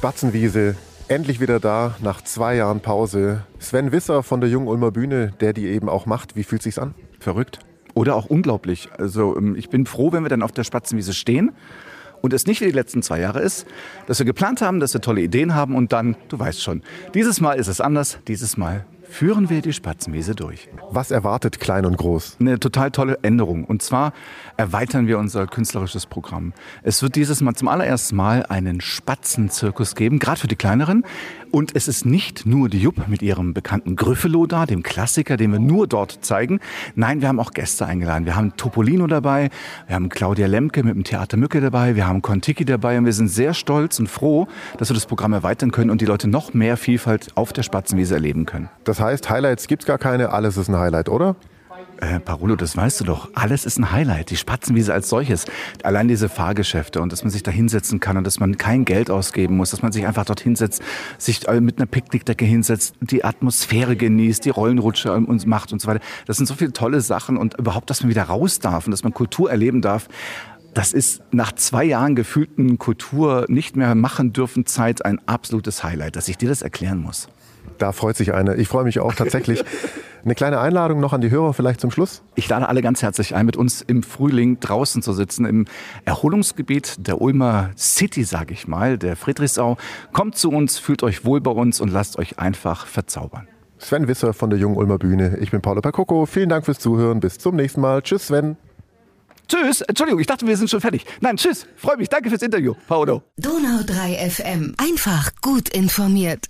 Spatzenwiese, endlich wieder da, nach zwei Jahren Pause. Sven Wisser von der Jungen Ulmer Bühne, der die eben auch macht. Wie fühlt sich's an? Verrückt. Oder auch unglaublich. Also ähm, ich bin froh, wenn wir dann auf der Spatzenwiese stehen und es nicht wie die letzten zwei Jahre ist, dass wir geplant haben, dass wir tolle Ideen haben und dann, du weißt schon, dieses Mal ist es anders, dieses Mal führen wir die Spatzenwiese durch. Was erwartet klein und groß? Eine total tolle Änderung. Und zwar erweitern wir unser künstlerisches Programm. Es wird dieses Mal zum allerersten Mal einen Spatzenzirkus geben, gerade für die kleineren. Und es ist nicht nur die Jupp mit ihrem bekannten Gryffalo da, dem Klassiker, den wir nur dort zeigen. Nein, wir haben auch Gäste eingeladen. Wir haben Topolino dabei, wir haben Claudia Lemke mit dem Theater Mücke dabei, wir haben Kontiki dabei und wir sind sehr stolz und froh, dass wir das Programm erweitern können und die Leute noch mehr Vielfalt auf der Spatzenwiese erleben können. Das heißt, Highlights gibt's gar keine, alles ist ein Highlight, oder? Äh, Parolo, das weißt du doch. Alles ist ein Highlight. Die Spatzenwiese als solches. Allein diese Fahrgeschäfte und dass man sich da hinsetzen kann und dass man kein Geld ausgeben muss, dass man sich einfach dort hinsetzt, sich äh, mit einer Picknickdecke hinsetzt, die Atmosphäre genießt, die Rollenrutsche und macht und so weiter. Das sind so viele tolle Sachen und überhaupt, dass man wieder raus darf und dass man Kultur erleben darf. Das ist nach zwei Jahren gefühlten Kultur nicht mehr machen dürfen Zeit ein absolutes Highlight, dass ich dir das erklären muss. Da freut sich eine. Ich freue mich auch tatsächlich. Eine kleine Einladung noch an die Hörer vielleicht zum Schluss. Ich lade alle ganz herzlich ein, mit uns im Frühling draußen zu sitzen, im Erholungsgebiet der Ulmer City, sage ich mal, der Friedrichsau. Kommt zu uns, fühlt euch wohl bei uns und lasst euch einfach verzaubern. Sven Wisser von der Jungen Ulmer Bühne. Ich bin Paolo Percoco. Vielen Dank fürs Zuhören. Bis zum nächsten Mal. Tschüss, Sven. Tschüss. Entschuldigung, ich dachte, wir sind schon fertig. Nein, tschüss. Freue mich. Danke fürs Interview, Paolo. Donau 3 FM. Einfach gut informiert.